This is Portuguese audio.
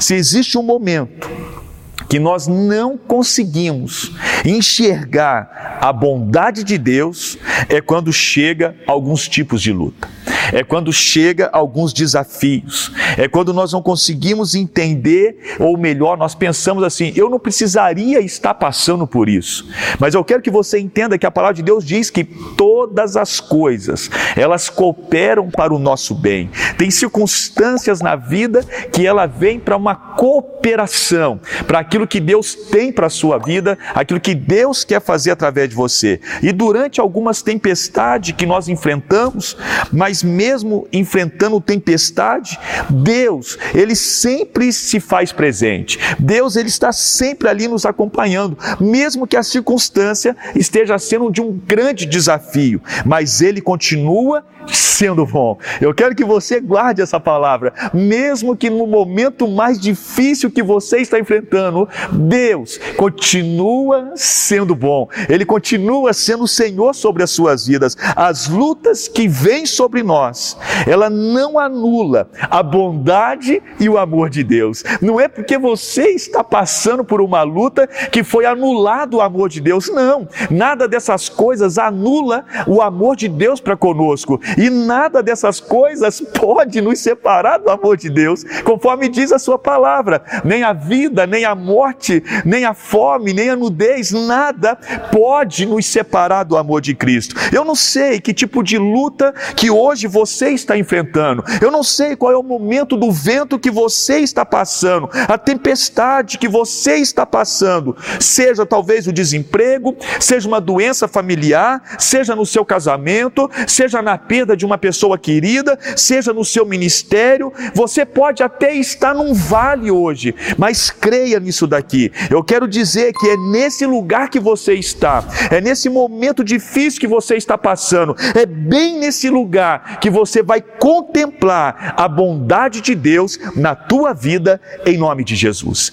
Se existe um momento que nós não conseguimos enxergar a bondade de Deus, é quando chega alguns tipos de luta. É quando chega alguns desafios, é quando nós não conseguimos entender, ou melhor, nós pensamos assim: eu não precisaria estar passando por isso, mas eu quero que você entenda que a palavra de Deus diz que todas as coisas elas cooperam para o nosso bem. Tem circunstâncias na vida que ela vem para uma cooperação, para aquilo que Deus tem para a sua vida, aquilo que Deus quer fazer através de você. E durante algumas tempestades que nós enfrentamos, mas mesmo enfrentando tempestade, Deus, ele sempre se faz presente. Deus, ele está sempre ali nos acompanhando, mesmo que a circunstância esteja sendo de um grande desafio, mas ele continua sendo bom. Eu quero que você guarde essa palavra, mesmo que no momento mais difícil que você está enfrentando, Deus continua sendo bom. Ele continua sendo o Senhor sobre as suas vidas. As lutas que vêm sobre nós, ela não anula a bondade e o amor de Deus. Não é porque você está passando por uma luta que foi anulado o amor de Deus. Não, nada dessas coisas anula o amor de Deus para conosco. E nada dessas coisas pode nos separar do amor de Deus, conforme diz a sua palavra. Nem a vida, nem a morte, nem a fome, nem a nudez, nada pode nos separar do amor de Cristo. Eu não sei que tipo de luta que hoje você está enfrentando. Eu não sei qual é o momento do vento que você está passando, a tempestade que você está passando, seja talvez o desemprego, seja uma doença familiar, seja no seu casamento, seja na perda de uma pessoa querida, seja no seu ministério, você pode até estar num vale hoje, mas creia nisso daqui. Eu quero dizer que é nesse lugar que você está, é nesse momento difícil que você está passando, é bem nesse lugar que você vai contemplar a bondade de Deus na tua vida, em nome de Jesus.